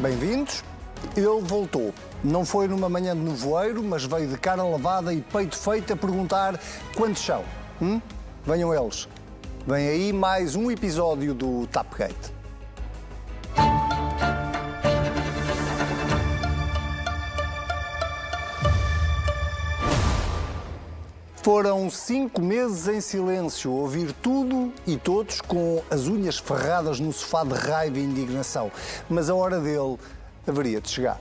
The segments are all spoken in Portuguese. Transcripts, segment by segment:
bem-vindos. Ele voltou. Não foi numa manhã de nevoeiro, mas veio de cara lavada e peito feito a perguntar quantos são. Hum? Venham eles. Vem aí mais um episódio do Tapgate. Foram cinco meses em silêncio, ouvir tudo e todos com as unhas ferradas no sofá de raiva e indignação. Mas a hora dele haveria de chegar.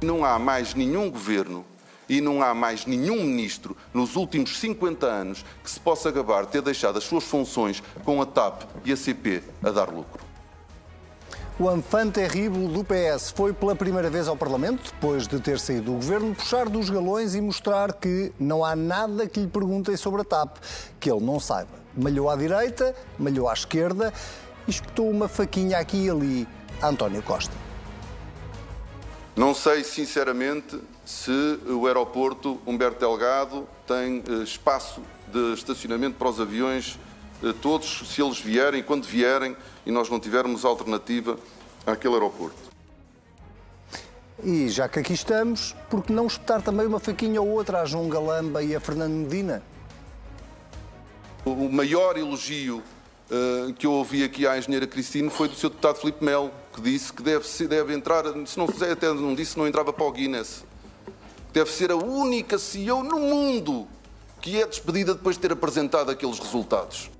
Não há mais nenhum governo e não há mais nenhum ministro nos últimos 50 anos que se possa gabar de ter deixado as suas funções com a TAP e a CP a dar lucro. O enfant terrible do PS foi pela primeira vez ao Parlamento, depois de ter saído do governo, puxar dos galões e mostrar que não há nada que lhe perguntem sobre a TAP que ele não saiba. Malhou à direita, malhou à esquerda e espetou uma faquinha aqui e ali a António Costa. Não sei, sinceramente, se o aeroporto Humberto Delgado tem eh, espaço de estacionamento para os aviões todos, se eles vierem, quando vierem, e nós não tivermos alternativa àquele aeroporto. E já que aqui estamos, por que não espetar também uma faquinha ou outra a João Galamba e a Fernando Medina? O maior elogio uh, que eu ouvi aqui à engenheira Cristina foi do seu deputado Filipe Melo, que disse que deve, deve entrar, se não fizer, até não disse, não entrava para o Guinness. Deve ser a única CEO no mundo que é despedida depois de ter apresentado aqueles resultados.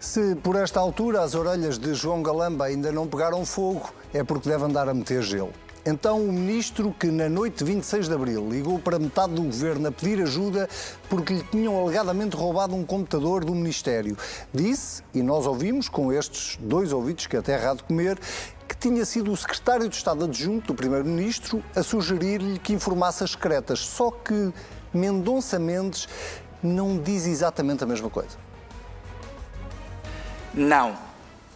Se por esta altura as orelhas de João Galamba ainda não pegaram fogo, é porque deve andar a meter gelo. Então, o ministro que na noite de 26 de abril ligou para metade do governo a pedir ajuda porque lhe tinham alegadamente roubado um computador do ministério, disse, e nós ouvimos com estes dois ouvidos que até errado comer, que tinha sido o secretário de Estado adjunto do primeiro-ministro a sugerir-lhe que informasse as secretas. Só que Mendonça Mendes não diz exatamente a mesma coisa. Não.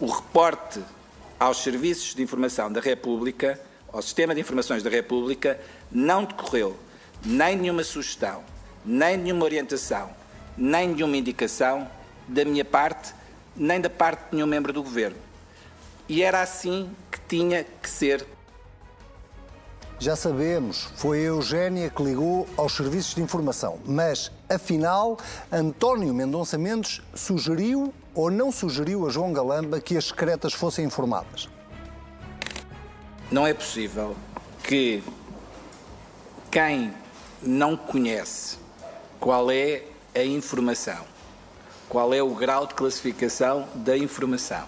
O reporte aos serviços de informação da República, ao sistema de informações da República, não decorreu nem nenhuma sugestão, nem nenhuma orientação, nem nenhuma indicação da minha parte, nem da parte de nenhum membro do Governo. E era assim que tinha que ser já sabemos, foi a Eugénia que ligou aos serviços de informação, mas, afinal, António Mendonça Mendes sugeriu ou não sugeriu a João Galamba que as secretas fossem informadas? Não é possível que quem não conhece qual é a informação, qual é o grau de classificação da informação,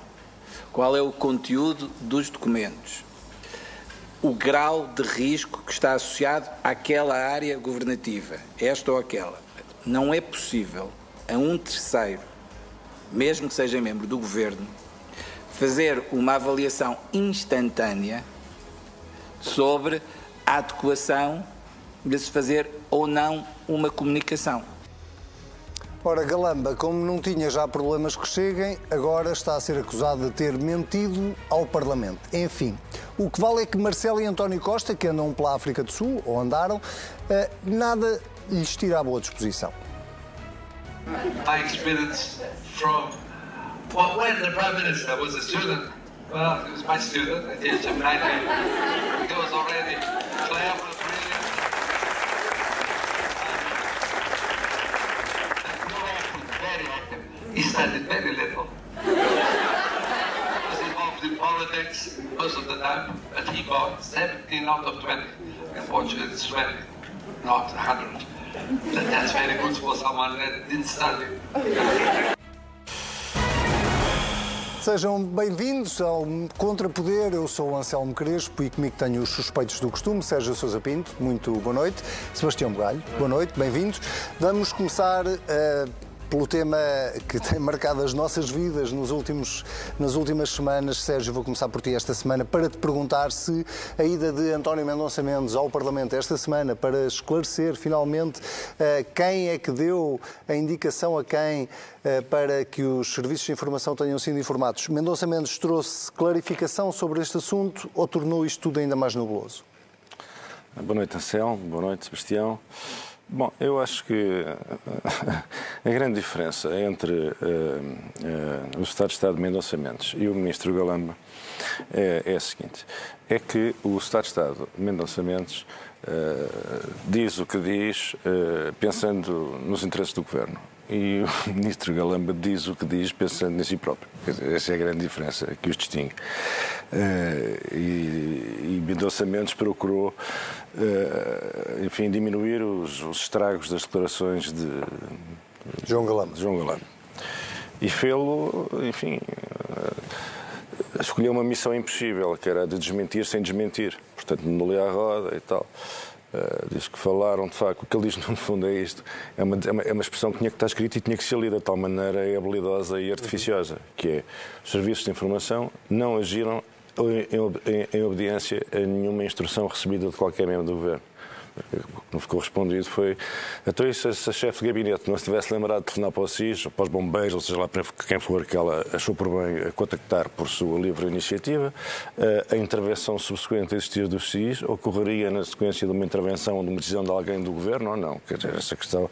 qual é o conteúdo dos documentos, o grau de risco que está associado àquela área governativa, esta ou aquela. Não é possível a um terceiro, mesmo que seja membro do governo, fazer uma avaliação instantânea sobre a adequação de se fazer ou não uma comunicação. Ora, Galamba, como não tinha já problemas que cheguem, agora está a ser acusado de ter mentido ao Parlamento. Enfim, o que vale é que Marcelo e António Costa, que andam pela África do Sul, ou andaram, eh, nada lhes tira a boa disposição. My experience from well, when the Prime Minister was a student, well, he was my student at the age of 19. He was already clever, brilliant. He studied very little. was involved most of the time, but he got 17 out of 20. Unfortunately, it's 20, not 100. That's very good for someone that didn't study. Sejam bem-vindos ao Contrapoder. Eu sou o Anselmo Crespo e comigo tenho os suspeitos do costume, Sérgio Sousa Pinto. Muito boa noite. Sebastião Bugalho, boa noite, bem-vindos. Vamos começar uh, pelo tema que tem marcado as nossas vidas nos últimos, nas últimas semanas. Sérgio, vou começar por ti esta semana para te perguntar se a ida de António Mendonça Mendes ao Parlamento esta semana para esclarecer finalmente uh, quem é que deu a indicação a quem uh, para que os serviços de informação tenham sido informados. Mendonça Mendes trouxe clarificação sobre este assunto ou tornou isto tudo ainda mais nebuloso? Boa noite, Anselmo. Boa noite, Sebastião. Bom, eu acho que A grande diferença entre uh, uh, o Estado de Estado de Mendonça Mendes e o Ministro Galamba é, é a seguinte: é que o Estado de Estado de Mendonça Mendes uh, diz o que diz pensando nos interesses do Governo e o ministro Galamba diz o que diz pensando em si próprio. Essa é a grande diferença que os distingue. Uh, e, e Mendonça Mendes procurou, uh, enfim, diminuir os, os, estragos das declarações de João Galamba. De João Galamba. E fê-lo, enfim, uh, escolheu uma missão impossível, que era de desmentir sem desmentir. Portanto, lhe a roda e tal. Uh, diz que falaram, de facto, o que ele diz no fundo é isto. É uma, é uma, é uma expressão que tinha que estar escrita e tinha que ser lida de tal maneira é habilidosa e artificiosa, que é os serviços de informação não agiram em, em, em obediência a nenhuma instrução recebida de qualquer membro do governo que não ficou respondido foi então se, se a chefe de gabinete não se tivesse lembrado de telefonar para o SIS, para os bombeiros, ou seja lá para quem for que ela achou por bem contactar por sua livre iniciativa, eh, a intervenção subsequente a existir do SIS ocorreria na sequência de uma intervenção ou de uma decisão de alguém do governo ou não? Quer dizer, essa questão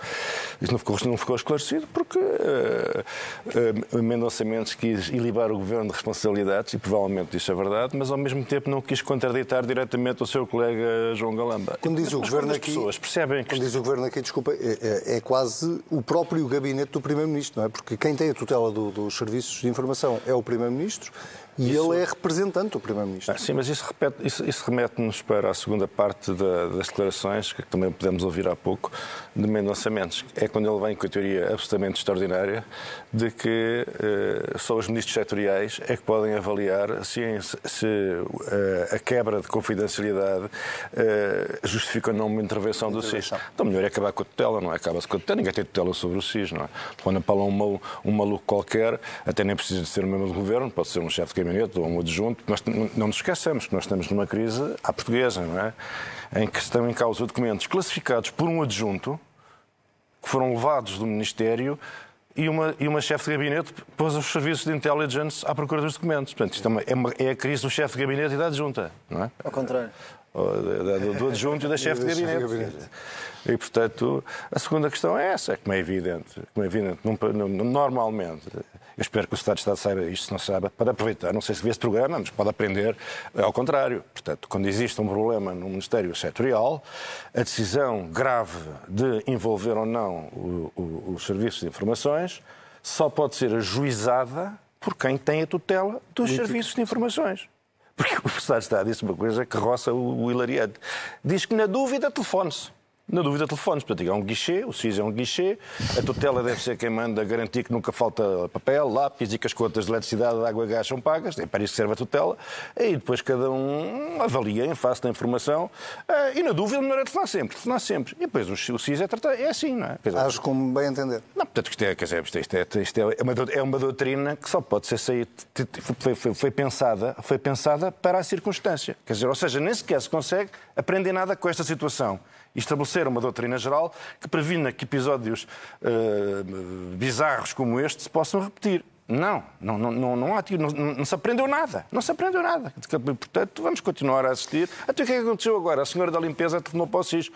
isso não ficou, não ficou esclarecido porque uh, uh, Mendonça Mendes quis ilibar o governo de responsabilidades e provavelmente isso é verdade, mas ao mesmo tempo não quis contraditar diretamente o seu colega João Galamba. Como diz o governo aqui, pessoas percebem que... diz o governo aqui, desculpa, é, é, é, quase o próprio gabinete do Primeiro-Ministro, não é? Porque quem tem a tutela do, dos serviços de informação é o Primeiro-Ministro e isso... ele é representante do Primeiro-Ministro. Ah, sim, mas isso, isso, isso remete-nos para a segunda parte da, das declarações, que também podemos ouvir há pouco, de Mendonça Mendes. É quando ele vem com a teoria absolutamente extraordinária de que uh, só os ministros setoriais é que podem avaliar se, se uh, a quebra de confidencialidade uh, justifica ou não uma intervenção do SIS. Então melhor é acabar com a tutela, não é? Acaba-se com a tutela, ninguém tem tutela sobre o SIS, não é? Quando apala um, um maluco qualquer, até nem precisa de ser um membro do governo, pode ser um chefe de gabinete ou um adjunto, nós não nos esqueçamos que nós estamos numa crise à portuguesa, não é? Em que estão em causa documentos classificados por um adjunto que foram levados do Ministério e uma, e uma chefe de gabinete pôs os serviços de intelligence à procura dos documentos. Portanto, isto é, uma, é, uma, é a crise do chefe de gabinete e da adjunta, não é? Ao contrário. Do, do adjunto e da chefe de gabinete. E, portanto, a segunda questão é essa, é como é evidente, como é evidente normalmente, eu espero que o Estado de Estado saiba isto, se não sabe, para aproveitar. Não sei se vê esse programa, mas pode aprender ao contrário. Portanto, quando existe um problema no Ministério Setorial, a decisão grave de envolver ou não o, o, os serviços de informações só pode ser ajuizada por quem tem a tutela dos serviços de informações. Porque o Estado de Estado disse uma coisa que roça o, o hilariante. Diz que, na dúvida, telefone-se. Na dúvida, telefones. Portanto, é um guichê, o SIS é um guichê, a tutela deve ser quem manda garantir que nunca falta papel, lápis e que as contas de eletricidade, de água e gás são pagas. É para isso que serve a tutela. E depois cada um avalia em face da informação. Eh, e na dúvida, melhor é telefonar sempre. Telefonar sempre. E depois o SIS é, tratado, é assim, não é? Dizer, Acho como bem entender. Não, portanto, isto é, quer dizer, isto é, isto é, uma, é uma doutrina que só pode ser saída. Foi, foi, foi, pensada, foi pensada para a circunstância. Quer dizer, ou seja, nem sequer se consegue aprender nada com esta situação e estabelecer uma doutrina geral que previna que episódios uh, bizarros como este se possam repetir. Não, não, não, não, há, não, não se aprendeu nada. Não se aprendeu nada. Portanto, vamos continuar a assistir. Até o que é que aconteceu agora? A senhora da limpeza telefonou para o SIS.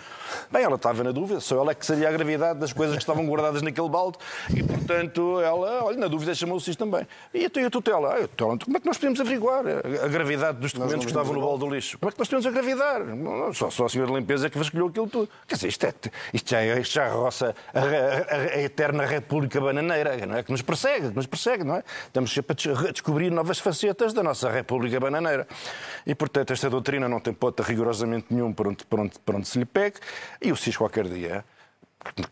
Bem, ela estava na dúvida, só ela é que sabia a gravidade das coisas que estavam guardadas naquele balde e, portanto, ela, olha, na dúvida chamou o SIS também. E até a tutela? Ah, a tutela como é que nós podemos averiguar a gravidade dos documentos que estavam no balde do lixo? Como é que nós podemos agravidar? Só, só a senhora da limpeza é que vasculhou aquilo tudo. Quer dizer, isto, é, isto já, é, isto já roça a, a, a, eterna República Bananeira, não é? Que nos persegue, que nos persegue não é? Estamos sempre a descobrir novas facetas da nossa República Bananeira. E, portanto, esta doutrina não tem ponta rigorosamente nenhum por onde, por onde, por onde se lhe pegue. E o SIS, qualquer dia,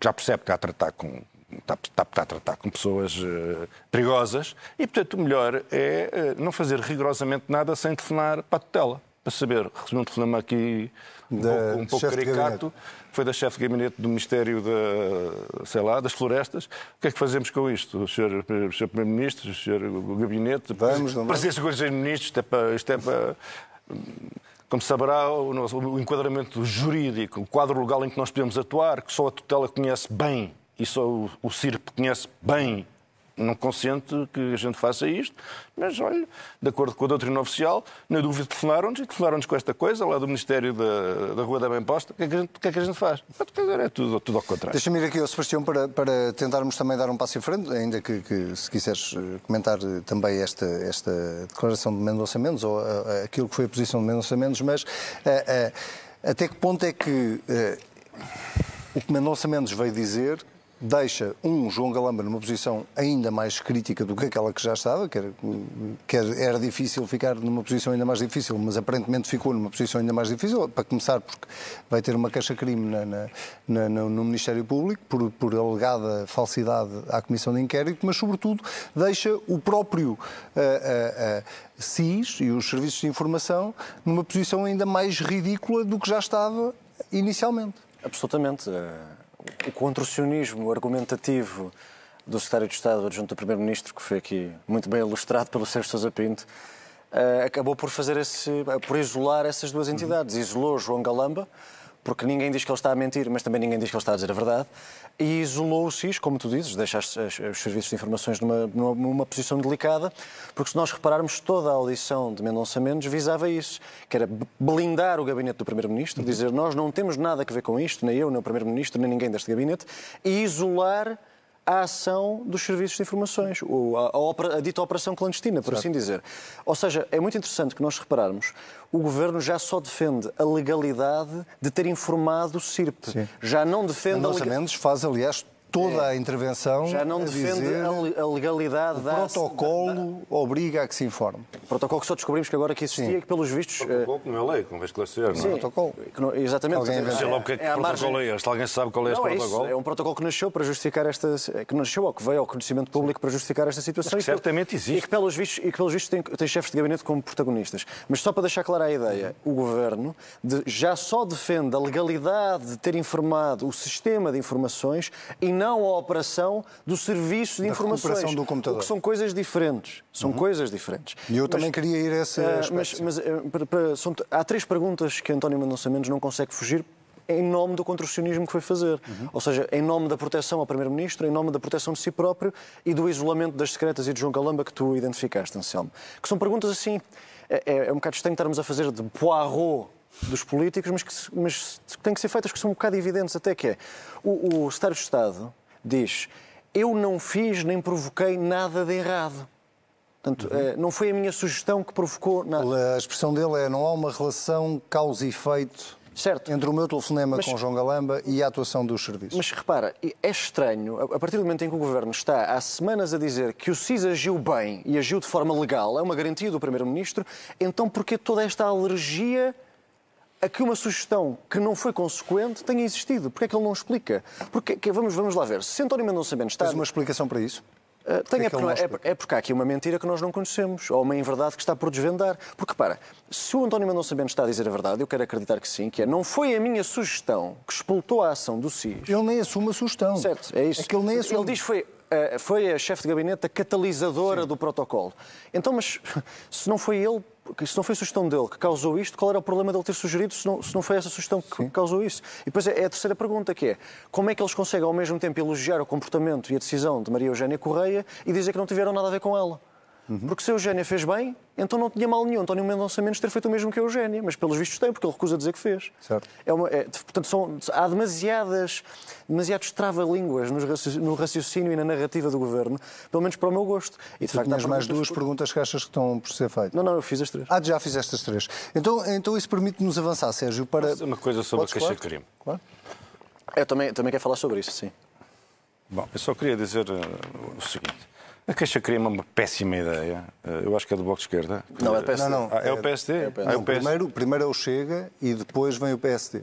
já percebe que está a tratar com, está, está, está, a tratar com pessoas uh, perigosas e, portanto, o melhor é uh, não fazer rigorosamente nada sem telefonar para a tutela, para saber. Recebi um telefonema aqui um da pouco, um pouco caricato, foi da chefe de gabinete do Ministério da, sei lá, das Florestas. O que é que fazemos com isto? O senhor, o senhor Primeiro-Ministro, o senhor o Gabinete, Vamos, Presidência do Conselho de Ministros, isto é para... Isto é para como saberá, o, nosso, o enquadramento jurídico, o quadro legal em que nós podemos atuar, que só a tutela conhece bem e só o, o CIRP conhece bem não consente que a gente faça isto, mas olha, de acordo com a doutrina oficial, na dúvida telefonaram-nos e telefonaram-nos com esta coisa lá do Ministério da, da Rua da Bem Posta. O que é que a que é que a gente faz? É tudo, tudo ao contrário. Deixa-me ir aqui ao Sebastião para, para tentarmos também dar um passo em frente, ainda que, que se quiseres eh, comentar eh, também esta, esta declaração de Mendonça Mendes ou uh, aquilo que foi a posição de Mendonça Mendes, mas uh, até que ponto é que o que Mendonça Mendes veio dizer deixa um João Galamba numa posição ainda mais crítica do que aquela que já estava, que era, que era difícil ficar numa posição ainda mais difícil, mas aparentemente ficou numa posição ainda mais difícil, para começar porque vai ter uma na, no Ministério Público por, por alegada falsidade à Comissão de Inquérito, mas sobretudo deixa o próprio uh, uh, uh, SIS e os Serviços de Informação numa posição ainda mais ridícula do que já estava inicialmente. Absolutamente o contorcionismo argumentativo do secretário de Estado adjunto do Primeiro-Ministro, que foi aqui muito bem ilustrado pelo Sérgio Sousa Pinto, eh, acabou por fazer esse, por isolar essas duas entidades. Isolou João Galamba, porque ninguém diz que ele está a mentir, mas também ninguém diz que ele está a dizer a verdade, e isolou o SIS, como tu dizes, deixa os serviços de informações numa, numa, posição delicada, porque se nós repararmos, toda a audição de Mendonça Mendes visava isso, que era blindar o gabinete do Primeiro-Ministro, dizer nós não temos nada a ver com isto, nem eu, nem o Primeiro-Ministro, nem ninguém deste gabinete, e isolar a ação dos serviços de informações, a, a, a dita operação clandestina, por assim dizer. Ou seja, é muito interessante que nós repararmos, o governo já só defende a legalidade de ter informado o CIRP. Sim. Já não defende. A Mendes faz, aliás, toda é. a intervenção. Já não defende a legalidade da. O protocolo da... obriga a que se informe. O protocolo que só descobrimos que agora que existia e que, pelos vistos. O protocolo que não é lei, convém esclarecer, não é? protocolo. Não, exatamente. Alguém não sei lá o que é que é protocolo margem... é este. Alguém sabe qual é este não, protocolo? É, isso. é um protocolo que nasceu para justificar esta. que nasceu ou que veio ao conhecimento público para justificar esta situação. Mas que certamente existe. E que, pelos vistos, e que, pelos vistos, tem, tem chefes de gabinete como protagonistas. Mas só para deixar clara a ideia, o governo de, já só defende a legalidade de ter informado o sistema de informações e não a operação do serviço de da informações. do computador. O que são coisas diferentes. São uhum. coisas diferentes. E eu mas, também queria ir a esse uh, Mas, mas uh, para, para, são, há três perguntas que António Mendonça Mendes não consegue fugir em nome do contorcionismo que foi fazer. Uhum. Ou seja, em nome da proteção ao Primeiro-Ministro, em nome da proteção de si próprio e do isolamento das secretas e de João Galamba que tu identificaste, Anselmo. Que são perguntas assim, é, é, é um bocado estranho estarmos a fazer de poirot dos políticos, mas que, mas que têm que ser feitas que são um bocado evidentes até que é. O, o Secretário de Estado diz: Eu não fiz nem provoquei nada de errado. Portanto, uhum. não foi a minha sugestão que provocou nada. A expressão dele é: não há uma relação causa e efeito Certo. Entre o meu telefonema mas, com João Galamba e a atuação dos serviços. Mas repara, é estranho, a partir do momento em que o Governo está há semanas a dizer que o SIS agiu bem e agiu de forma legal, é uma garantia do Primeiro-Ministro, então porquê toda esta alergia a que uma sugestão que não foi consequente tenha existido. Porquê é que ele não explica? Porque, vamos, vamos lá ver. Se António Mendonça Mendes está... Tens uma explicação para isso? Uh, tem, é, é, é, porque há aqui uma mentira que nós não conhecemos, ou uma inverdade que está por desvendar. Porque, para, se o António Mendonça Mendes está a dizer a verdade, eu quero acreditar que sim, que é, não foi a minha sugestão que explotou a ação do SIS. Ele nem assume a sugestão. Certo, é isso. É que ele nem assume. Ele diz que foi, uh, foi a chefe de gabinete a catalisadora sim. do protocolo. Então, mas se não foi ele, que se não foi a sugestão dele que causou isto, qual era o problema dele ter sugerido se não, se não foi essa sugestão que Sim. causou isso? E depois é, é, a terceira pergunta, que é como é que eles conseguem ao mesmo tempo elogiar o comportamento e a decisão de Maria Eugénia Correia e dizer que não tiveram nada a ver com ela? Uhum. Porque se a Eugénia fez bem, então não tinha mal nenhum António Mendonça Mendes ter feito o mesmo que a Eugénia, mas pelos vistos tem, porque ele recusa dizer que fez. Certo. É uma, é, portanto, são, há demasiadas, demasiados trava-línguas no raciocínio e na narrativa do governo, pelo menos para o meu gosto. E de facto, tens mais duas por... perguntas que achas que estão por ser feitas? Não, não, eu fiz as três. Ah, já fizeste as três. Então, então isso permite-nos avançar, Sérgio, para. Uma coisa sobre Podes, a queixa-crime. Claro. Eu também, também quero falar sobre isso, sim. Bom, eu só queria dizer uh, o seguinte. A queixa-crime é uma péssima ideia. Eh, eu acho que é do Bloco de Esquerda. Não, é o PSD. Não, não, ah, é, o PSD? É o PSD. Não, é o PSD. Primeiro, primeiro é o Chega e depois vem o PSD.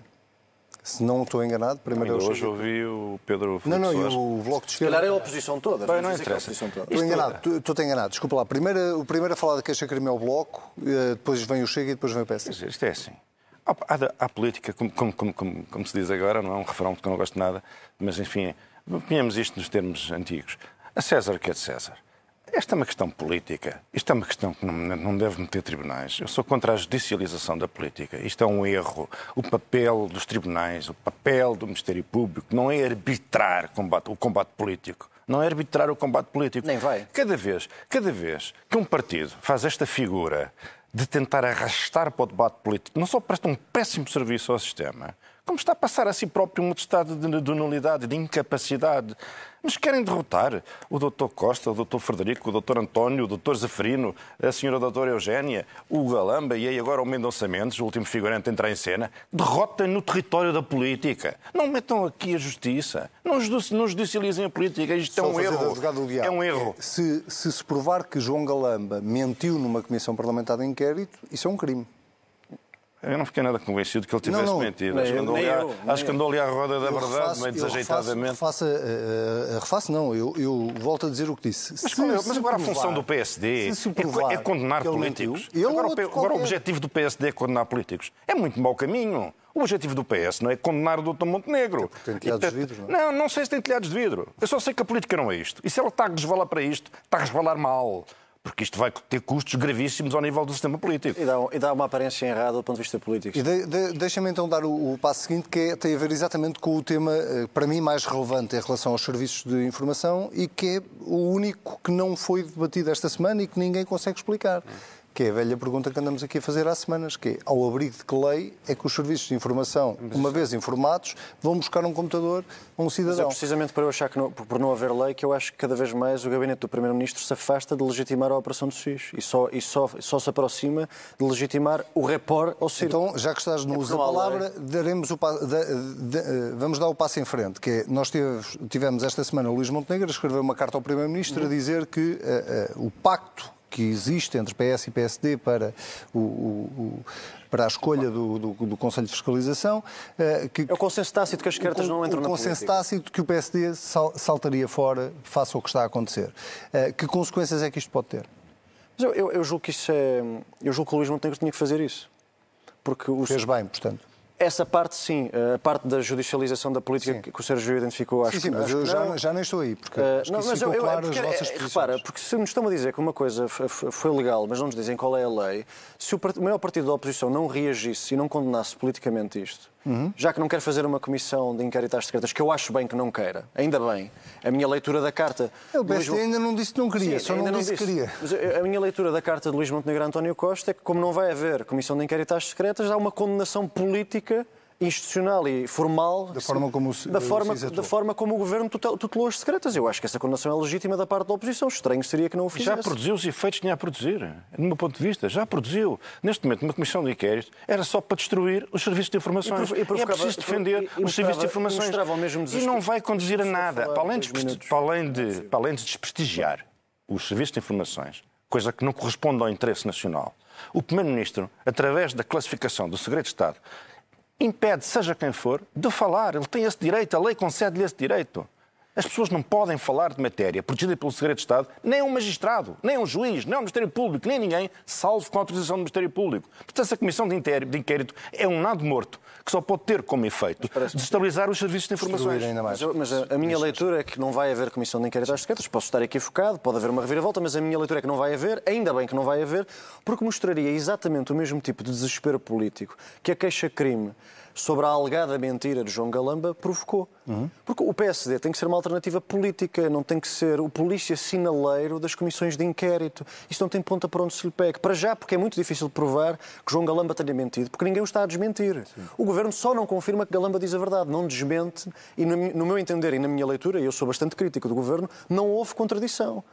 Se não estou enganado, primeiro não, é o Hoje ouvi o Pedro Não, não, e o Bloco de Esquerda... Se calhar é a oposição toda. Bem, não interessa. Estou enganado, estou enganado. Desculpa lá. Primeiro, o primeiro a falar da queixa-crime é o Bloco, eh, depois vem o Chega e depois vem o PSD. Isto é assim. Há, há, há política, como, como, como, como, se diz agora, não é um refrão que eu não gosto de nada, mas enfim, ponhamos isto nos termos antigos. A César que é de César. Esta é uma questão política. Isto é uma questão que não deve meter tribunais. Eu sou contra a judicialização da política. Isto é um erro. O papel dos tribunais, o papel do Ministério Público não é arbitrar o combate político. não é arbitrar o combate político. Nem vai. Cada vez, cada vez que um partido faz esta figura de tentar arrastar para o debate político, não só presta um péssimo serviço ao sistema, como está a passar a si próprio um estado de, de nulidade, de incapacidade. Mas querem derrotar o Dr. Costa, o Dr. Frederico, o Dr. António, o Dr. Zeferino, a Sra. Doutora Eugénia, o Galamba e aí agora o Mendonça Mendes, o último figurante a entrar em cena. Derrotem no território da política. Não metam aqui a justiça. Não, não judicializem a política. Isto é um erro. É um erro. Se, se se provar que João Galamba mentiu numa comissão parlamentar de inquérito, isso é um crime. Eu não fiquei nada convencido que ele tivesse Não, não. mentido. Acho que eu, nem ali à- eu, acho que andou ali à roda da verdade, refaço- meio desajeitadamente. Refaço, refaço, eh, refaço não, eu, eu volto a dizer o que disse. Mas, Se- é- mas se agora a provar- função do PSD é, é condenar que políticos. mentiu, ou agora, o agora o objetivo do PSD é condenar políticos. É muito mau caminho. O objetivo do PS não é condenar o Dr. Montenegro. tem telhados de vidro, não não, não sei se tem telhados de vidro. Eu só sei que a política não é isto. E se ela está a resvalar para isto, está a resvalar mal. Porque isto vai ter custos gravíssimos ao nível do sistema político. E dá, e dá uma aparência errada do ponto de vista político. E de- de- deixa-me então dar o, o passo seguinte, que é- tem a ver exatamente com o tema, eh, para mim, mais relevante em relação aos serviços de informação e que é o único que não foi debatido esta semana e que ninguém consegue explicar. Que é a velha pergunta que andamos aqui a fazer há semanas, que é, ao abrigo de que lei é que os serviços de informação, uma vez informados, vão buscar um computador a um Mas é cidadão? precisamente por eu achar que não- por não haver lei que eu acho que cada vez mais o gabinete do Primeiro-Ministro se afasta de legitimar a operação do SIS e só, e só, só se aproxima de legitimar o repor ao circo. Então, já que estás no É uso da palavra, daremos o pa- da- da- eh, vamos dar o passo em frente. Que é, nós tive- tivemos esta semana o Luís Montenegro a escrever uma carta ao Primeiro-Ministro a dizer que eh, eh, o pacto que existe entre PS e PSD para, o, o- o- para a escolha do, do- do Conselho de Fiscalização. eh, que, É o consenso tácito que as cartas o- não entram o na consenso política. tácito que o PSD sal- saltaria fora face ao que está a acontecer. Eh, que consequências é que isto pode ter? Mas eu, eu- eu julgo que isso é. Eu julgo que o Luís Montenegro tinha que fazer isso. Porque o, Fez bem, portanto. Essa parte, sim, a parte da judicialização da política Sim. que o Sérgio identificou, acho Sim, sim, que mas acho eu que já, não. já nem estou aí, porque Uh, acho que não, mas eu, eu- claro é porque, as vossas é, posições. repara, porque se nos estão a dizer que uma coisa foi legal, mas não nos dizem qual é a lei, se o, part- o maior partido da oposição não reagisse e não condenasse politicamente isto, Uhum. já que não quer fazer uma comissão de inquérito às secretas, que eu acho bem que não queira, ainda bem, a minha leitura da carta. O Luís ainda não disse que não queria, Sim, só não ainda disse que queria. Mas a minha leitura da carta de Luís Montenegro António Costa é que, como não vai haver comissão de inquérito às secretas, há uma condenação política institucional e formal Da forma como o- da forma, da forma como o governo tutel- tutelou as secretas. Eu acho que essa condenação é legítima da parte da oposição. Estranho seria que não o fizesse. Já produziu os efeitos que tinha a produzir. Do meu ponto de vista, já produziu. Neste momento, uma comissão de inquérito era só para destruir os serviços de informações. E e é preciso defender e- e os serviços de informações. e não vai conduzir a nada. Para além, de, para, além de, para além de desprestigiar os serviços de informações, coisa que não corresponde ao interesse nacional, o Primeiro-Ministro, através da classificação do segredo de Estado, impede, seja quem for, de falar. Ele tem esse direito, a lei concede-lhe esse direito. As pessoas não podem falar de matéria protegida pelo segredo de Estado, nem um magistrado, nem um juiz, nem o Ministério Público, nem ninguém, salvo com a autorização do Ministério Público. Portanto, essa comissão de inquérito, de inquérito é um nado morto que só pode ter como efeito desestabilizar os serviços de informações. Ainda mais. Mas, eu- mas a, a minha leitura é que não vai haver comissão de inquérito às secretas. Posso estar equivocado, pode haver uma reviravolta, mas a minha leitura é que não vai haver, ainda bem que não vai haver, porque mostraria exatamente o mesmo tipo de desespero político que a queixa-crime sobre a alegada mentira de João Galamba provocou. Porque o PSD tem que ser uma alternativa política, não tem que ser o polícia sinaleiro das comissões de inquérito. Isto não tem ponta para onde se lhe pegue. Para já, porque é muito difícil de provar que João Galamba tenha mentido, porque ninguém o está a desmentir. O governo só não confirma que Galamba diz a verdade, não desmente, e no meu entender e na minha leitura, e eu sou bastante crítico do governo, não houve contradição.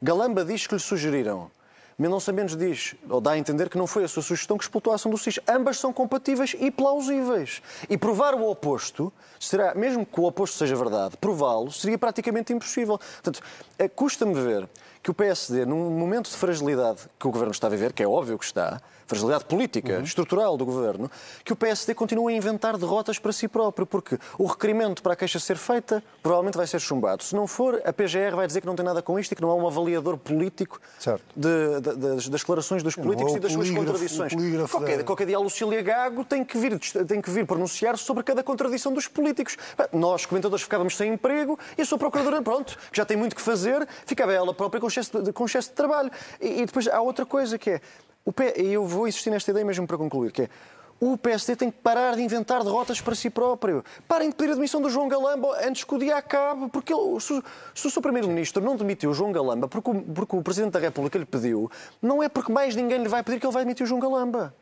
Galamba diz que lhe sugeriram. Mendonça Mendes diz, ou dá a entender que não foi a sua sugestão que explotou a ação do SIS. Ambas são compatíveis e plausíveis. E provar o oposto, será, mesmo que o oposto seja verdade, prová-lo seria praticamente impossível. Portanto, eh, custa-me ver que o PSD, num momento de fragilidade que o Governo está a viver, que é óbvio que está, fragilidade política, estrutural do Governo, que o PSD continua a inventar derrotas para si próprio, porque o requerimento para a queixa ser feita provavelmente vai ser chumbado. Se não for, a PGR vai dizer que não tem nada com isto e que não há um avaliador político de- de- das, das declarações dos políticos é o e das suas contradições. Qualquer, qualquer dia a Lucília Gago tem que, vir, tem que vir pronunciar sobre cada contradição dos políticos. Nós, comentadores, ficávamos sem emprego e a sua procuradora, pronto, que já tem muito que fazer, ficava ela própria com excesso de, com excesso de trabalho. E, e depois há outra coisa que é, e eu vou insistir nesta ideia mesmo para concluir, que é O PSD tem que parar de inventar derrotas para si próprio. Parem de pedir a demissão do João Galamba antes que o dia acabe. Porque ele, se, se o seu Primeiro-Ministro não demitiu o João Galamba porque o, porque o Presidente da República lhe pediu, não é porque mais ninguém lhe vai pedir que ele vai demitir o João Galamba.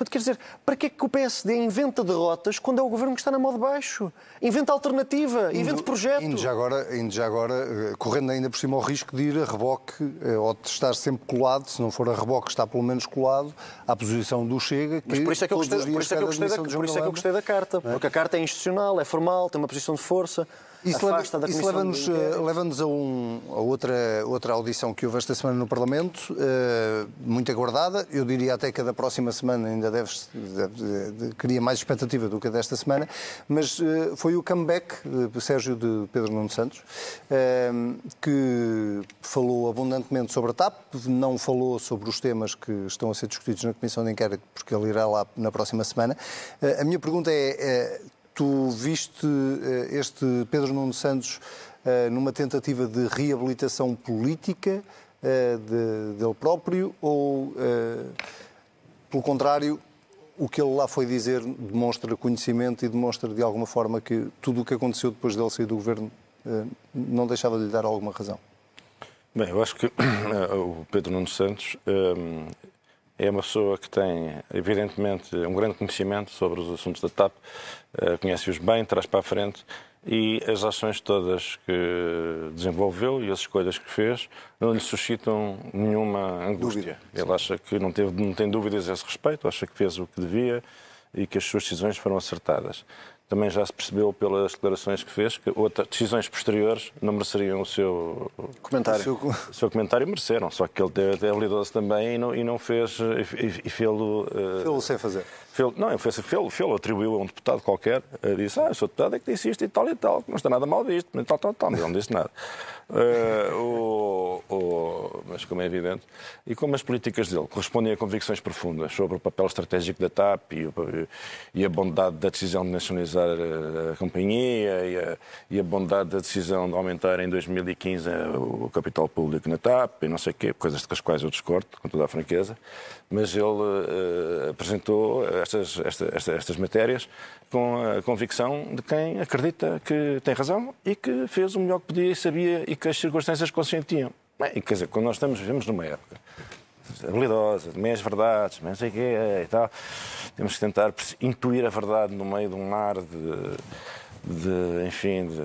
Portanto, quer dizer, para que é que o PSD inventa derrotas quando é o governo que está na mão de baixo? Inventa alternativa, inventa projeto. Indo já agora, indo já agora eh, correndo ainda por cima o risco de ir a reboque, eh, ou de estar sempre colado, se não for a reboque, está pelo menos colado à posição do Chega. Que Mas por isso é que eu gostei, por dias isso é que eu pede gostei, a da, por isso é que eu gostei da carta. Porque a carta é institucional, é formal, tem uma posição de força. Isso leva- afasta da isso Comissão leva-nos de inquérito. eh, leva-nos a, um- a outra, outra audição que houve esta semana no Parlamento, eh, muito aguardada. Eu diria até que a da próxima semana ainda deve, deve- de- cria mais expectativa do que a desta semana, mas eh, foi o comeback, eh, Sérgio, de Pedro Nuno Santos, eh, que falou abundantemente sobre a TAP, não falou sobre os temas que estão a ser discutidos na Comissão de Inquérito, porque ele irá lá na próxima semana. A minha pergunta é. Tu viste eh, este Pedro Nuno Santos eh, numa tentativa de reabilitação política eh, de- dele próprio ou, pelo contrário, o que ele lá foi dizer demonstra conhecimento e demonstra de alguma forma que tudo o que aconteceu depois dele sair do governo não deixava de lhe dar alguma razão? Bem, eu acho que o Pedro Nuno Santos é uma pessoa que tem, evidentemente, um grande conhecimento sobre os assuntos da TAP, eh, conhece-os bem, traz para a frente e as ações todas que desenvolveu e as escolhas que fez não lhe suscitam nenhuma angústia. Ele acha que não, teve, não tem dúvidas a esse respeito, acha que fez o que devia e que as suas decisões foram acertadas. Também já se percebeu pelas declarações que fez que outras decisões posteriores não mereceriam o seu Comentário. O seu- o seu comentário mereceram, só que ele habilidade também e não, e não fez e, e, e fê-lo. eh, Ele sem fazer. Não, fê-lo, fê-lo atribuiu a um deputado qualquer, eh, disse, ah, eu sou deputado é que disse isto e tal e tal, que não está nada mal visto, e tal, tal, tal, mas não disse nada. Eh, o- o- mas como é evidente, e como as políticas dele correspondem a convicções profundas sobre o papel estratégico da TAP e, e a bondade da decisão de nacionalizar eh, a companhia e a, e a bondade da decisão de aumentar em 2015 o capital público na TAP e não sei o quê, coisas com as quais eu discordo, com toda a franqueza, mas ele eh, apresentou estas, esta- esta- estas matérias com a convicção de quem acredita que tem razão e que fez o melhor que podia e sabia e que as circunstâncias consentiam. Bem, quer dizer, quando nós estamos, vivemos numa época habilidosa, de meias verdades, não sei o e tal, temos que tentar intuir a verdade no meio de um mar de, de enfim, de,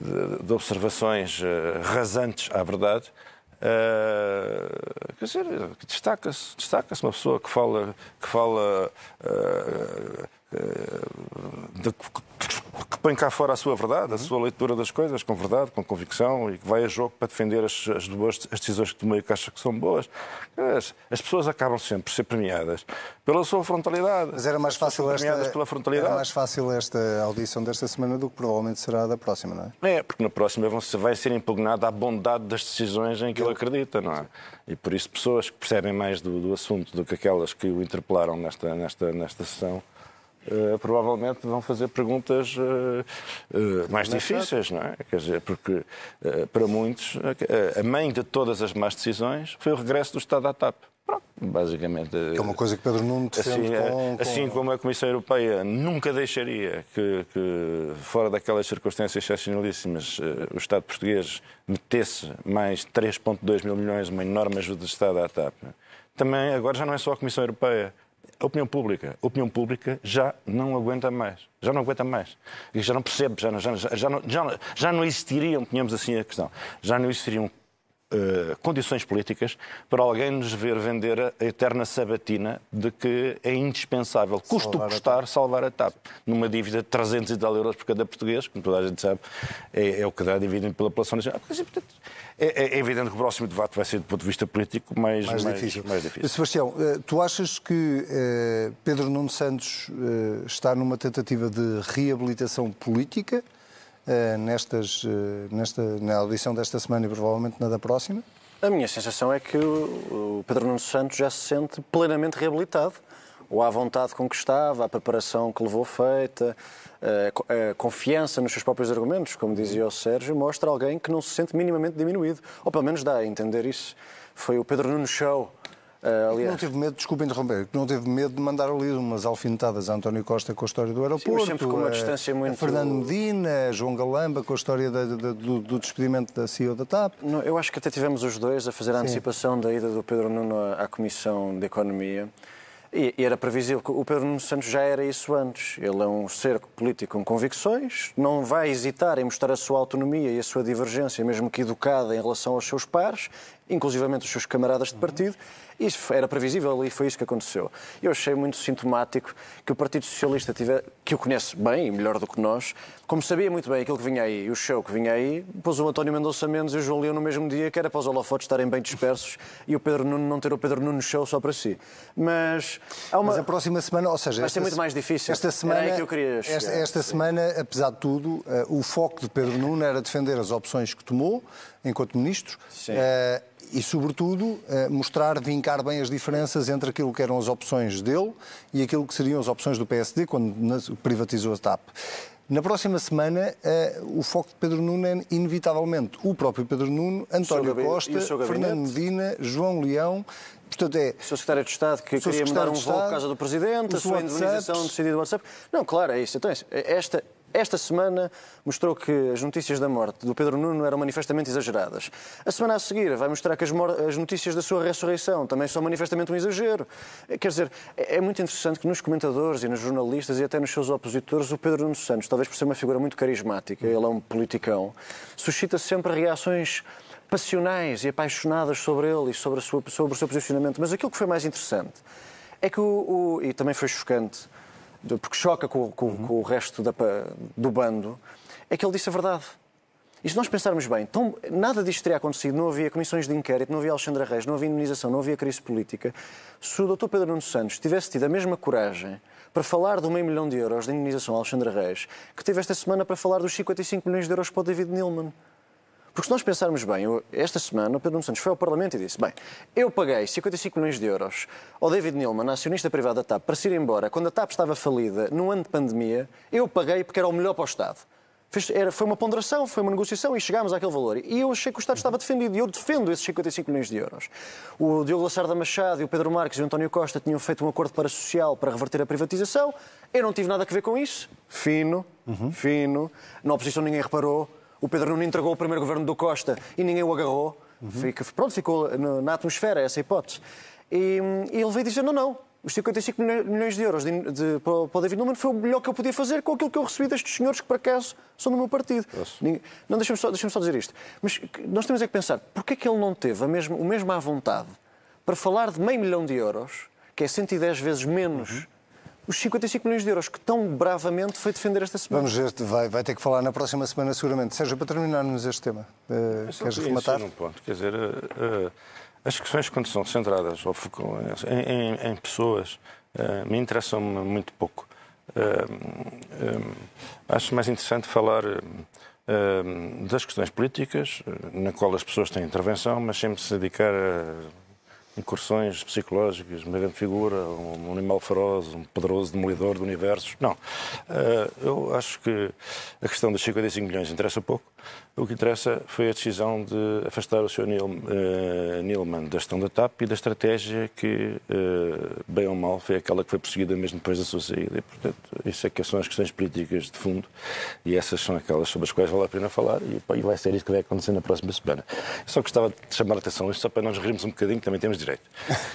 de- de observações eh, rasantes à verdade. Eh, quer dizer, destaca-se, destaca-se uma pessoa que fala, que fala eh, de- que põe cá fora a sua verdade, a sua leitura das coisas, com verdade, com convicção, e que vai a jogo para defender as, as, boas- as decisões que tomou e que acha que são boas. As, as pessoas acabam sempre por ser premiadas pela sua frontalidade. Mas era mais fácil esta, pela frontalidade. era mais fácil esta audição desta semana do que provavelmente será da próxima, não é? É, porque na próxima vão vai ser impugnada a bondade das decisões em que ele acredita, não é? E por isso pessoas que percebem mais do, do assunto do que aquelas que o interpelaram nesta, nesta, nesta sessão eh, provavelmente vão fazer perguntas eh, mais difíceis, não é? Quer dizer, porque para muitos a, mãe de todas as más decisões foi o regresso do Estado à TAP. Pronto, basicamente. É uma coisa que Pedro Nuno defende Assim, com, com- assim como a Comissão Europeia nunca deixaria que, que, fora daquelas circunstâncias excepcionalíssimas, o Estado português metesse mais 3,2 mil milhões, uma enorme ajuda do Estado à TAP, também agora já não é só a Comissão Europeia. A opinião pública. A opinião pública já não aguenta mais. Já não aguenta mais. E já não percebe, já não, já, já, não, já, não, já não existiriam, ponhamos assim a questão, já não existiriam eh, condições políticas para alguém nos ver vender a eterna sabatina de que é indispensável, custo Salvar a custar, salvar a TAP. Numa dívida de 300 e tal euros por cada português, como toda a gente sabe, é, é o que dá dividido pela população nacional. Portanto, É, é evidente que o próximo debate vai ser, do ponto de vista político, mais, mais, difícil. mais difícil. Sebastião, eh, tu achas que eh, Pedro Nuno Santos eh, está numa tentativa de reabilitação política eh, nestas, eh, nesta, na audição desta semana e provavelmente na da próxima? A minha sensação é que o Pedro Nuno Santos já se sente plenamente reabilitado. Ou à vontade com que estava, a preparação que levou feita, a confiança nos seus próprios argumentos, como dizia o Sérgio, mostra alguém que não se sente minimamente diminuído. Ou pelo menos dá a entender isso. Foi o Pedro Nuno Show Uh, aliás... Não teve medo, desculpa interromper, não teve medo de mandar ali umas alfinetadas a António Costa com a história do aeroporto, Sim, sempre com uma distância muito... a Fernando Medina, a João Galamba com a história da, da, do, do, despedimento da CEO da TAP. Não, eu acho que até tivemos os dois a fazer a Sim. antecipação da ida do Pedro Nuno à, à Comissão de Economia. E, e, era previsível que o Pedro Nuno Santos já era isso antes. Ele é um ser político com convicções, não vai hesitar em mostrar a sua autonomia e a sua divergência, mesmo que educada em relação aos seus pares, inclusivamente os seus camaradas de partido. Isso era previsível e foi isso que aconteceu. Eu achei muito sintomático que o Partido Socialista, tiver, que o conhece bem e melhor do que nós, como sabia muito bem aquilo que vinha aí, o show que vinha aí, pôs o António Mendonça Mendes e o João Leão no mesmo dia, que era para os holofotes estarem bem dispersos e o Pedro Nuno não ter o Pedro Nuno show só para si. Mas, há uma... Mas a próxima semana, ou seja... Vai ser muito mais difícil. Esta semana, que eu queria chegar, esta, esta semana, apesar de tudo, uh, o foco de Pedro Nuno era defender as opções que tomou enquanto ministro. Sim. Uh, e, sobretudo, eh, mostrar, bem as diferenças entre aquilo que eram as opções dele e aquilo que seriam as opções do PSD quando privatizou a TAP. Na próxima semana, uh, o foco de Pedro Nuno é, inevitavelmente, o próprio Pedro Nuno, António Costa, Fernando Medina, João Leão. Portanto, é... O Sr. Secretário de Estado que queria mandar um voo por causa do Presidente, a sua indemnização decidida no WhatsApp. Não, claro, é isso. Então, é esta, esta semana mostrou que as notícias da morte do Pedro Nuno eram manifestamente exageradas. A semana a seguir vai mostrar que as, as notícias da sua ressurreição também são manifestamente um exagero. Quer dizer, é, é muito interessante que nos comentadores e nos jornalistas e até nos seus opositores, o Pedro Nuno Santos, talvez por ser uma figura muito carismática, ele é um politicão, suscita sempre reações passionais e apaixonadas sobre ele e sobre, sua, sobre o seu posicionamento. Mas aquilo que foi mais interessante é que o, o e também foi chocante, porque choca com, com, uhum. com o resto da, do bando, é que ele disse a verdade. E se nós pensarmos bem, então, nada disto teria acontecido, não havia comissões de inquérito, não havia Alexandra Reis, não havia indemnização, não havia crise política, se o Dr. Pedro Nuno Santos tivesse tido a mesma coragem para falar do meio milhão de euros de indemnização a Alexandra Reis, que teve esta semana para falar dos 55 milhões de euros para o David Nilman. Porque se nós pensarmos bem, esta semana o Pedro Nuno Santos foi ao Parlamento e disse: Bem, eu paguei 55 milhões de euros ao David Neilman, acionista privado da TAP, para se ir embora quando a TAP estava falida num ano de pandemia. Eu paguei porque era o melhor para o Estado. Era, foi uma ponderação, foi uma negociação e chegámos àquele valor. E eu achei que o Estado estava defendido e eu defendo esses 55 milhões de euros. O Diogo Lacerda Machado e o Pedro Marques e o António Costa tinham feito um acordo para social para reverter a privatização. Eu não tive nada a ver com isso. Fino, uhum. fino. Na oposição ninguém reparou. O Pedro Nuno entregou o primeiro governo do Costa e ninguém o agarrou. Uhum. Fica, pronto, ficou na atmosfera essa hipótese. E, e ele veio dizer: não, não, os 55 milhões de euros de, de, para o David Numan foi o melhor que eu podia fazer com aquilo que eu recebi destes senhores que, por acaso, são do meu partido. Não, deixa-me só, deixa só dizer isto. Mas nós temos é que pensar, porquê é que ele não teve a mesma, o mesmo à vontade para falar de meio milhão de euros, que é 110 vezes menos uhum os 55 milhões de euros que tão bravamente foi defender esta semana. Vamos ver, vai, vai ter que falar na próxima semana seguramente. Seja para terminarmos este tema, uh, queres rematar? Um ponto. Quer dizer, uh, uh, as questões quando são centradas ou em, em, em pessoas me interessam muito pouco. acho mais interessante falar das questões políticas, na qual as pessoas têm intervenção, mas sempre se dedicar a incursões psicológicas, uma grande figura, um animal feroz, um poderoso demolidor de universos. Não. Eh, eu acho que a questão dos 55 milhões interessa pouco. O que interessa foi a decisão de afastar o Sr. Neil, uh, Neilman da gestão da TAP e da estratégia que, uh, bem ou mal, foi aquela que foi perseguida mesmo depois da sua saída. E, portanto, isso é que são as questões políticas de fundo e essas são aquelas sobre as quais vale a pena falar e, vai ser isso que vai acontecer na próxima semana. Só gostava de chamar a atenção isto só para nós rirmos um bocadinho, também temos direito.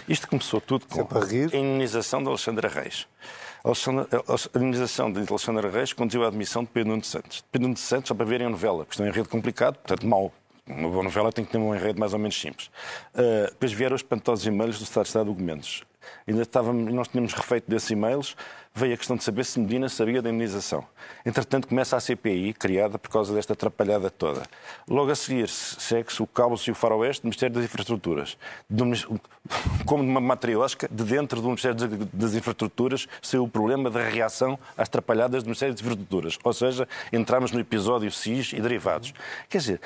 Isto começou tudo com a indenização de Alexandra Reis. A indenização de Alexandre Reis conduziu à admissão de Pedro Nuno de Santos. Pedro Nuno de Santos, só para verem a novela, porque isto é um enredo complicado, portanto, mau. Uma boa novela tem que ter um enredo mais ou menos simples. Uh, depois vieram os espantosos e-mails do Estado de Estado de Gomendos. Ainda estávamos, nós tínhamos refeito desses e-mails, veio a questão de saber se Medina sabia da indenização. Entretanto, começa a CPI, criada por causa desta atrapalhada toda. Logo a seguir, segue-se o Cabo e o Faroeste do Ministério das Infraestruturas. Como numa matriosca, de dentro do Ministério das Infraestruturas, saiu o problema da reação às atrapalhadas do Ministério das Infraestruturas. Ou seja, entramos no episódio SIS e derivados. Quer dizer,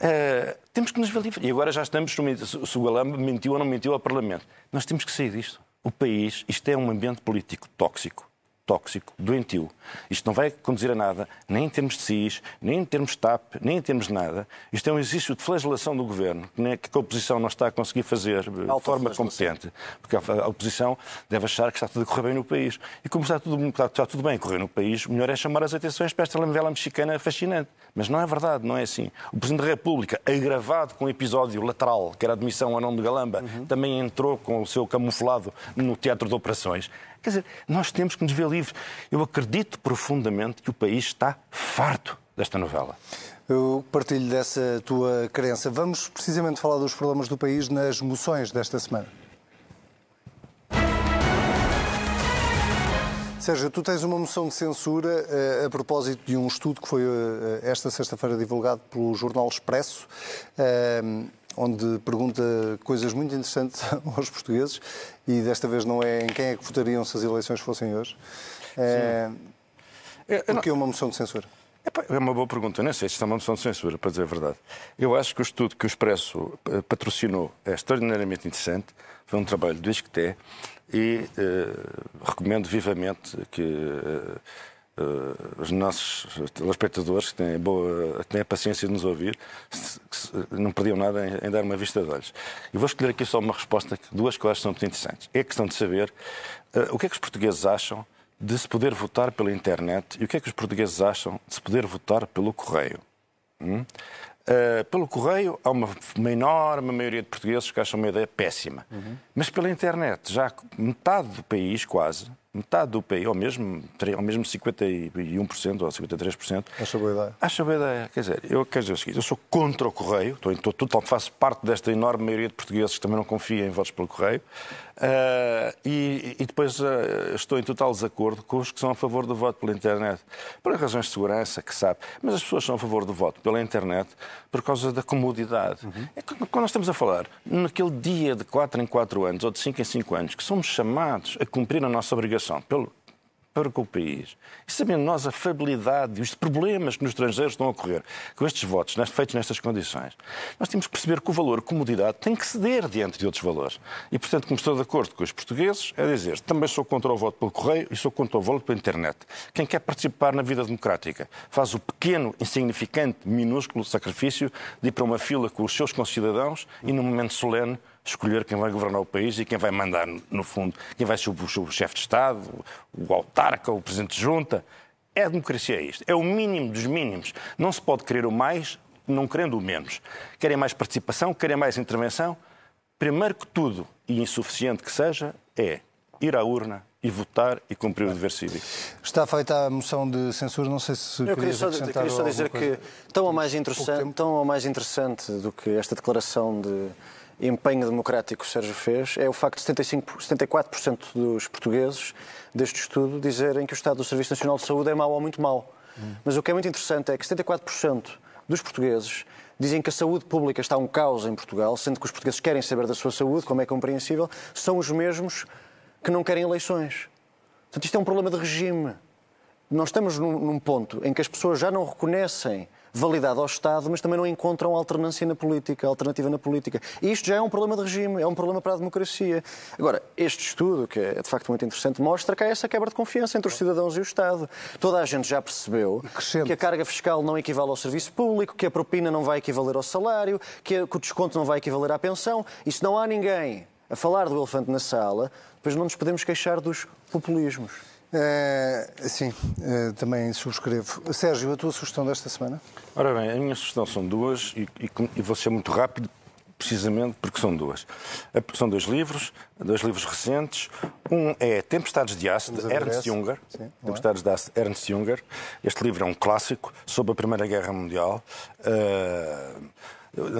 Uh, temos que nos ver livres. E agora já estamos, se o Galamba mentiu ou não mentiu ao Parlamento. Nós temos que sair disto. O país, isto é um ambiente político tóxico. Tóxico, doentio. Isto não vai conduzir a nada, nem em termos de SIS, nem em termos de TAP, nem em termos de nada. Isto é um exercício de flagelação do governo, que a oposição não está a conseguir fazer de forma competente. Porque a oposição deve achar que está tudo a correr bem no país. E como está tudo, está tudo bem a correr no país, o melhor é chamar as atenções para esta novela mexicana fascinante. Mas não é verdade, não é assim. O Presidente da República, agravado com um episódio lateral, que era a admissão a nome de Galamba, uhum. também entrou com o seu camuflado no teatro de operações. Quer dizer, nós temos que nos ver livres. Eu acredito profundamente que o país está farto desta novela. Eu partilho dessa tua crença. Vamos precisamente falar dos problemas do país nas moções desta semana. Sérgio, tu tens uma moção de censura uh, a propósito de um estudo que foi uh, esta sexta-feira divulgado pelo Jornal Expresso, uh, onde pergunta coisas muito interessantes aos portugueses e desta vez não é em quem é que votariam se as eleições fossem hoje. Por que uma moção de censura? É uma boa pergunta. não sei se isto é uma moção de censura, para dizer a verdade. Eu acho que o estudo que o Expresso patrocinou é extraordinariamente interessante. Foi um trabalho do ISCTE e uh, recomendo vivamente que uh, uh, os nossos telespectadores, que têm, boa, têm a paciência de nos ouvir, se, se, não perdiam nada em, em, dar uma vista de olhos. E vou escolher aqui só uma resposta, duas coisas são muito interessantes. É a questão de saber o que é que os portugueses acham de se poder votar pela internet e o que é que os portugueses acham de se poder votar pelo correio. Hum? Uh, pelo correio, há uma, uma, enorme maioria de portugueses que acham uma ideia péssima. Uhum. Mas pela internet, já metade do país, quase, metade do país, ou mesmo, ou mesmo 51% ou 53%. Acha boa ideia. Acha boa ideia. Quer dizer, eu quero dizer o seguinte, eu sou contra o correio, estou, estou, estou, faço parte desta enorme maioria de portugueses que também não confia em votos pelo correio. Uh, e, e, depois uh, estou em total desacordo com os que são a favor do voto pela internet. Por razões de segurança, que sabe. Mas as pessoas são a favor do voto pela internet por causa da comodidade. Uhum. É quando nós estamos a falar, naquele dia de 4 em 4 anos ou de 5 em 5 anos, que somos chamados a cumprir a nossa obrigação pelo, para com o país. E sabendo nós a fabilidade e os problemas que nos estrangeiros estão a ocorrer com estes votos feitos nestas condições, nós temos que perceber que o valor comodidade tem que ceder diante de outros valores. E, portanto, como estou de acordo com os portugueses, é dizer, também sou contra o voto pelo correio e sou contra o voto pela internet. Quem quer participar na vida democrática faz o pequeno, insignificante, minúsculo sacrifício de ir para uma fila com os seus concidadãos e, num momento solene, escolher quem vai governar o país e quem vai mandar, no fundo, quem vai ser o, o chefe de Estado, o autarca, o presidente de junta. É a democracia, é isto. É o mínimo dos mínimos. Não se pode querer o mais, não querendo o menos. Querem mais participação, querem mais intervenção. Primeiro que tudo, e insuficiente que seja, é ir à urna e votar e cumprir o dever cívico. Está feita a moção de censura, não sei se Eu queria só, queria só dizer que tão ou, mais interessante, tão ou mais interessante do que esta declaração de empenho democrático que o Sérgio fez é o facto de 75, 74% dos portugueses deste estudo dizerem que o estado do Serviço Nacional de Saúde é mau ou muito mau. Hum. Mas o que é muito interessante é que 74% dos portugueses dizem que a saúde pública está um caos em Portugal, sendo que os portugueses querem saber da sua saúde, como é compreensível, são os mesmos que não querem eleições. Portanto, isto é um problema de regime. Nós estamos num, num ponto em que as pessoas já não reconhecem validade ao Estado, mas também não encontram alternância na política, alternativa na política. E isto já é um problema de regime, é um problema para a democracia. Agora, este estudo, que é de facto muito interessante, mostra que há essa quebra de confiança entre os cidadãos e o Estado. Toda a gente já percebeu que a carga fiscal não equivale ao serviço público, que a propina não vai equivaler ao salário, que, o desconto não vai equivaler à pensão. E se não há ninguém a falar do elefante na sala, depois não nos podemos queixar dos populismos. É, sim, é, também subscrevo. Sérgio, a tua sugestão desta semana? Ora bem, a minha sugestão são duas e, e, e vou ser muito rápido, precisamente porque são duas. São dois livros, dois livros recentes. Um é Tempestades de Aço, de Ernst Junger. Sim, Tempestades de Aço, Ernst Junger. Este livro é um clássico sobre a Primeira Guerra Mundial. Uh,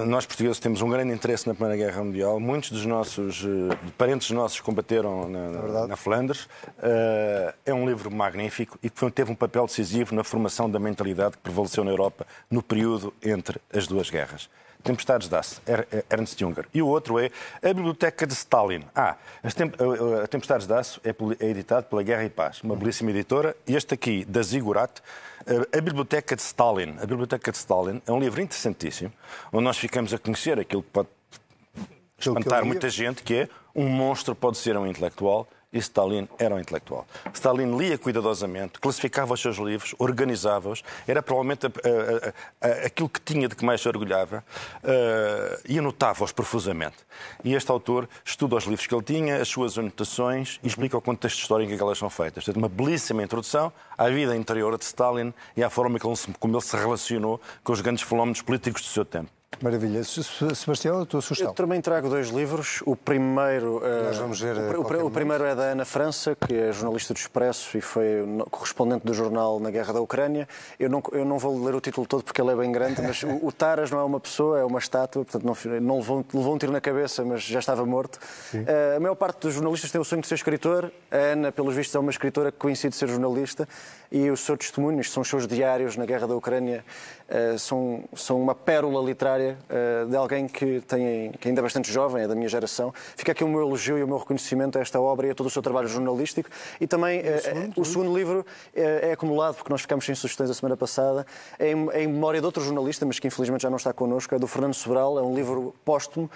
nós portugueses temos um grande interesse na Primeira Guerra Mundial. Muitos dos nossos uh, parentes nossos combateram na, na, na Flandres. Uh, é um livro magnífico e que teve um papel decisivo na formação da mentalidade que prevaleceu na Europa no período entre as duas guerras. Tempestades das Ernst Junger. E o outro é A Biblioteca de Stalin. Ah, a Tempestades de Aço é, é editado pela Guerra e Paz, uma belíssima editora. E este aqui, da Zigurat, A Biblioteca de Stalin. A Biblioteca de Stalin é um livro interessantíssimo, onde nós ficamos a conhecer aquilo que pode espantar muita gente, que é um monstro pode ser um intelectual e Stalin era um intelectual. Stalin lia cuidadosamente, classificava os seus livros, organizava-os, era provavelmente a, a, a, aquilo que tinha de que mais se orgulhava uh, e anotava-os profusamente. E este autor estuda os livros que ele tinha, as suas anotações e explica o contexto histórico em que elas são feitas. Portanto, uma belíssima introdução à vida interior de Stalin e à forma como ele se relacionou com os grandes fenómenos políticos do seu tempo. Maravilha. Sebastião, a tua sugestão? Eu também trago dois livros. O primeiro, eh, Nós vamos ver o, o, o primeiro é da Ana França, que é jornalista do Expresso e foi correspondente do jornal na Guerra da Ucrânia. Eu não, eu não vou ler o título todo porque ele é bem grande, mas o, o Taras não é uma pessoa, é uma estátua, portanto não, não levou, levou um tiro na cabeça, mas já estava morto. Uh, a maior parte dos jornalistas tem o sonho de ser escritor. A Ana, pelos vistos, é uma escritora que coincide ser jornalista e o seu testemunho, isto são os seus diários na Guerra da Ucrânia, uh, são, são uma pérola literária uh, de alguém que, tem, que ainda é bastante jovem, é da minha geração. Fica aqui o meu elogio e o meu reconhecimento a esta obra e a todo o seu trabalho jornalístico. E também uh, o, segundo, o segundo livro é acumulado, porque nós ficámos sem sugestões a semana passada, é em, é em, memória de outro jornalista, mas que infelizmente já não está connosco, é do Fernando Sobral, é um livro póstumo,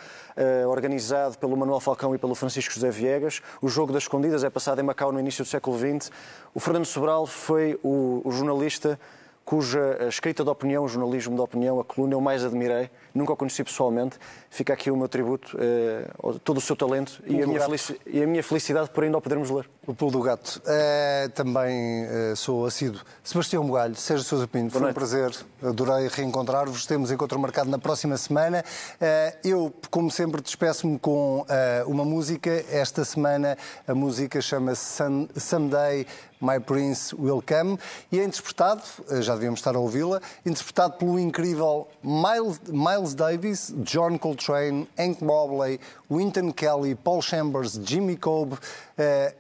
organizado pelo Manuel Falcão e pelo Francisco José Viegas. O Jogo das Escondidas é passado em Macau no início do século XX. O Fernando Sobral foi o, o jornalista cuja escrita de opinião, o jornalismo de opinião, a coluna eu mais admirei. Nunca o conheci pessoalmente. Fica aqui o meu tributo eh, todo o seu talento e a, minha e a, minha felicidade por ainda o podermos ler. O Pulo do Gato. Uh, também uh, sou assíduo. Sebastião Bugalho, Sérgio Sousa Pinto, foi um prazer. Adorei reencontrar-vos. Temos encontro marcado na próxima semana. Uh, eu, como sempre, despeço-me com uma música. Esta semana a música chama-se Someday My Prince Will Come e é interpretado, já devíamos estar a ouvi-la, interpretado pelo incrível Miles, Miles Davis, John Coltrane, Hank Mobley, Wynton Kelly, Paul Chambers, Jimmy Cobb uh,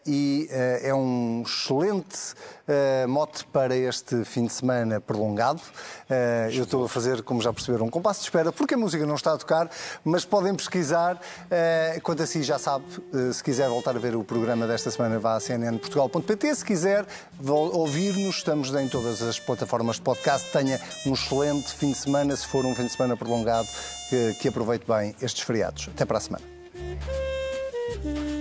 e uh, é um excelente uh, mote para este fim de semana prolongado. eu estou a fazer, como já perceberam, um compasso de espera porque a música não está a tocar, mas podem pesquisar. quanto a si, já sabe, se quiser voltar a ver o programa desta semana, vá a cnnportugal.pt. Se quiser ouvir-nos, estamos em todas as plataformas de podcast. Tenha um excelente fim de semana, se for um fim de semana prolongado, que, que aproveite bem estes feriados. Até para a semana. You.